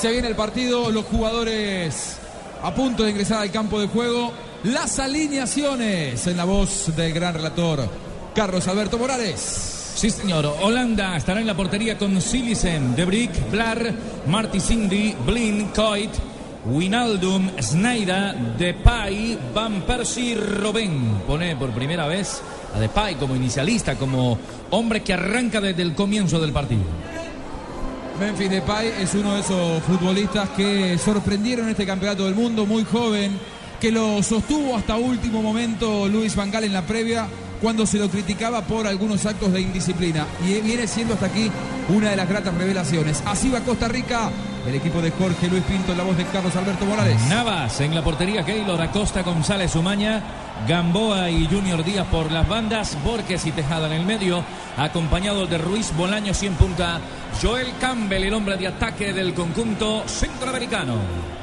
Se viene el partido, los jugadores a punto de ingresar al campo de juego. Las alineaciones en la voz del gran relator Carlos Alberto Morales. Sí, señor. Holanda estará en la portería con Silicen, De Brick, Blar, Marty Cindy, Blin, Coit, Winaldum, Snyder, Depay, Van Persie, Robben. Pone por primera vez a Depay como inicialista, como hombre que arranca desde el comienzo del partido. Memphis Depay es uno de esos futbolistas que sorprendieron este campeonato del mundo, muy joven, que lo sostuvo hasta último momento Luis Van Gaal en la previa cuando se lo criticaba por algunos actos de indisciplina. Y viene siendo hasta aquí una de las gratas revelaciones. Así va Costa Rica, el equipo de Jorge Luis Pinto en la voz de Carlos Alberto Morales. Navas en la portería, Keylor Acosta, González Umaña, Gamboa y Junior Díaz por las bandas, Borges y Tejada en el medio, acompañado de Ruiz Bolaños y en punta, Joel Campbell, el hombre de ataque del conjunto centroamericano.